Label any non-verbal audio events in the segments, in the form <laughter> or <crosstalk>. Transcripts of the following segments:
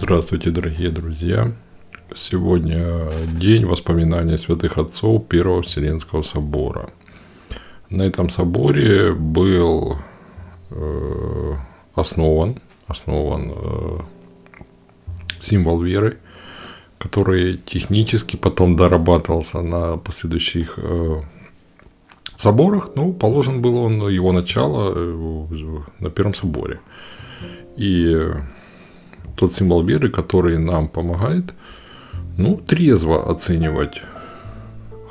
Здравствуйте, дорогие друзья! Сегодня день воспоминания святых отцов Первого Вселенского собора. На этом соборе был э, основан, основан э, символ веры, который технически потом дорабатывался на последующих э, соборах. Ну, положен был он его начало э, на Первом соборе. И тот символ веры, который нам помогает, ну, трезво оценивать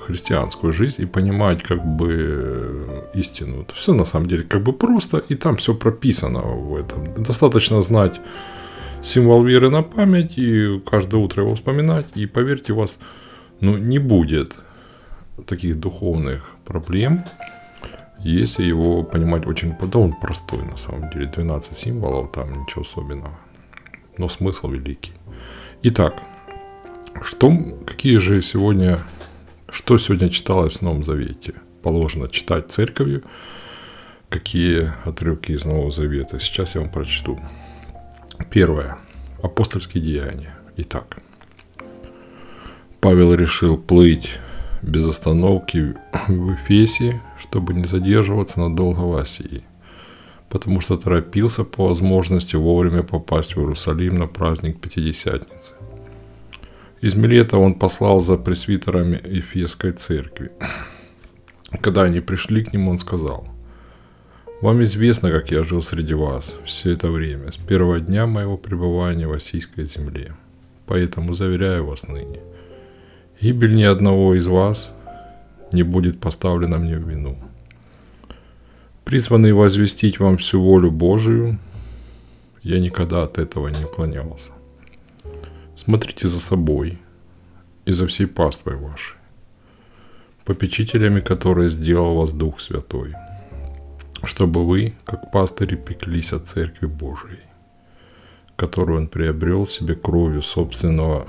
христианскую жизнь и понимать как бы истину. Это все на самом деле как бы просто, и там все прописано в этом. Достаточно знать символ веры на память и каждое утро его вспоминать, и поверьте, у вас ну, не будет таких духовных проблем, если его понимать очень... Да он простой на самом деле, 12 символов, там ничего особенного но смысл великий. Итак, что, какие же сегодня, что сегодня читалось в Новом Завете? Положено читать церковью, какие отрывки из Нового Завета. Сейчас я вам прочту. Первое. Апостольские деяния. Итак, Павел решил плыть без остановки в Эфесе, чтобы не задерживаться надолго в Асии – потому что торопился по возможности вовремя попасть в Иерусалим на праздник Пятидесятницы. Из Милета он послал за пресвитерами Ефесской церкви. Когда они пришли к нему, он сказал, «Вам известно, как я жил среди вас все это время, с первого дня моего пребывания в Осийской земле. Поэтому заверяю вас ныне, гибель ни одного из вас не будет поставлена мне в вину призванный возвестить вам всю волю Божию, я никогда от этого не уклонялся. Смотрите за собой и за всей паствой вашей, попечителями которые сделал вас Дух Святой, чтобы вы, как пастыри, пеклись о Церкви Божией, которую Он приобрел себе кровью собственного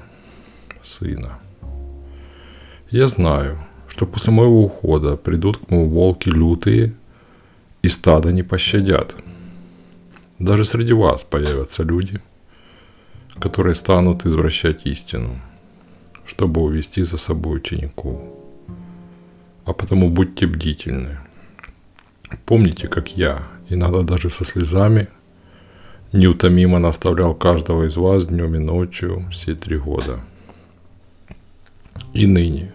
Сына. Я знаю, что после моего ухода придут к моему волки лютые – и стада не пощадят. Даже среди вас появятся люди, которые станут извращать истину, чтобы увести за собой учеников. А потому будьте бдительны. Помните, как я, иногда даже со слезами, неутомимо наставлял каждого из вас днем и ночью все три года. И ныне,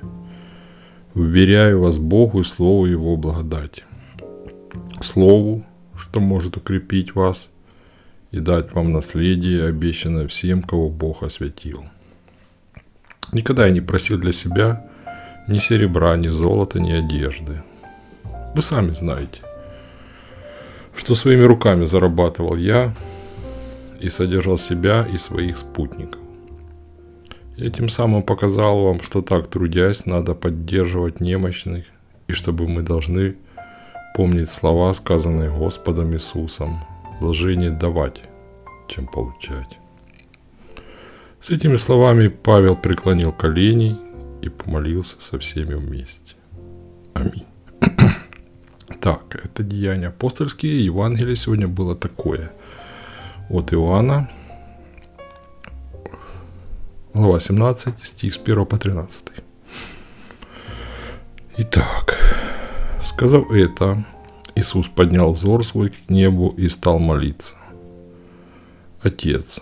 уверяю вас Богу и Слову Его благодати Слову, что может укрепить вас и дать вам наследие, обещанное всем, кого Бог осветил. Никогда я не просил для себя ни серебра, ни золота, ни одежды. Вы сами знаете, что своими руками зарабатывал я и содержал себя и своих спутников. Я тем самым показал вам, что так трудясь, надо поддерживать немощных, и чтобы мы должны помнить слова, сказанные Господом Иисусом. Блажение давать, чем получать. С этими словами Павел преклонил колени и помолился со всеми вместе. Аминь. <clears throat> Так, это деяния апостольские. Евангелие сегодня было такое. От Иоанна, глава 17, стих с 1 по 13. Итак, Сказав это, Иисус поднял взор свой к небу и стал молиться. Отец,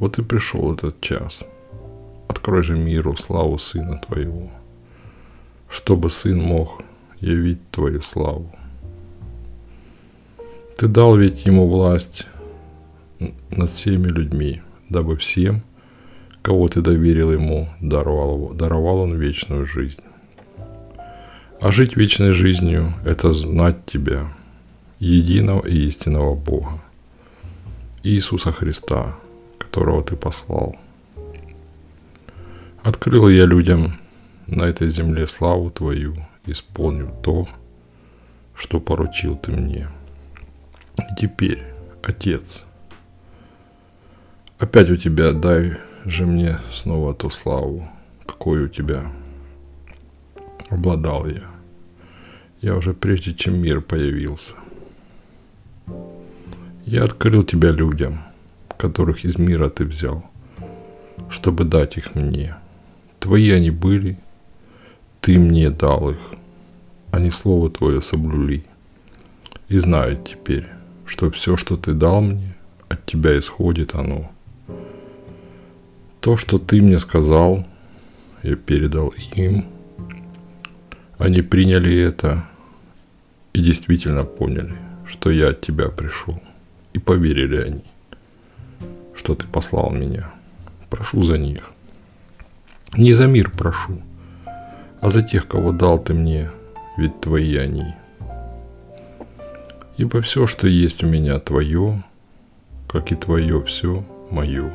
вот и пришел этот час. Открой же миру славу Сына Твоего, чтобы Сын мог явить Твою славу. Ты дал ведь Ему власть над всеми людьми, дабы всем, кого Ты доверил Ему, даровал, даровал Он вечную жизнь. А жить вечной жизнью – это знать Тебя, единого и истинного Бога, Иисуса Христа, которого Ты послал. Открыл я людям на этой земле славу Твою, исполню то, что поручил Ты мне. И теперь, Отец, опять у Тебя дай же мне снова ту славу, какой у Тебя обладал я. Я уже прежде, чем мир появился. Я открыл тебя людям, которых из мира ты взял, чтобы дать их мне. Твои они были, ты мне дал их, они слово твое соблюли. И знают теперь, что все, что ты дал мне, от тебя исходит оно. То, что ты мне сказал, я передал им. Они приняли это и действительно поняли, что я от тебя пришел. И поверили они, что ты послал меня. Прошу за них. Не за мир прошу, а за тех, кого дал ты мне, ведь твои они. Ибо все, что есть у меня, твое, как и твое все мое.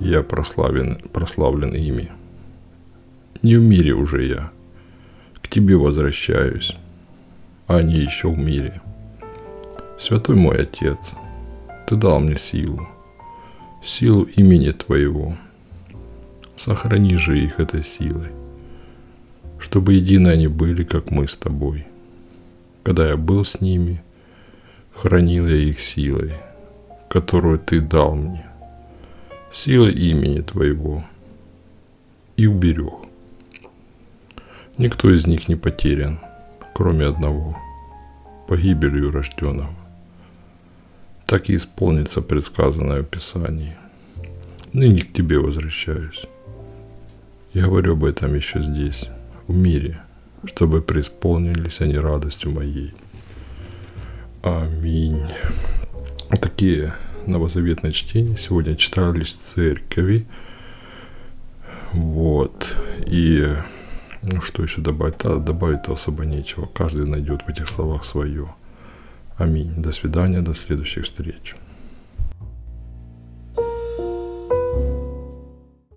Я прославлен, прославлен ими. Не в мире уже я, к тебе возвращаюсь, а они еще в мире. Святой мой Отец, ты дал мне силу, силу имени Твоего. Сохрани же их этой силой, чтобы едины они были, как мы с Тобой. Когда я был с ними, хранил я их силой, которую Ты дал мне, силой имени Твоего, и уберег. Никто из них не потерян, кроме одного, погибелью рожденного. Так и исполнится предсказанное в Писании. Ныне к тебе возвращаюсь. Я говорю об этом еще здесь, в мире, чтобы преисполнились они радостью моей. Аминь. Такие новозаветные чтения сегодня читались в церкви. Вот. И ну, что еще добавить? А, добавить-то особо нечего. Каждый найдет в этих словах свое. Аминь. До свидания, до следующих встреч.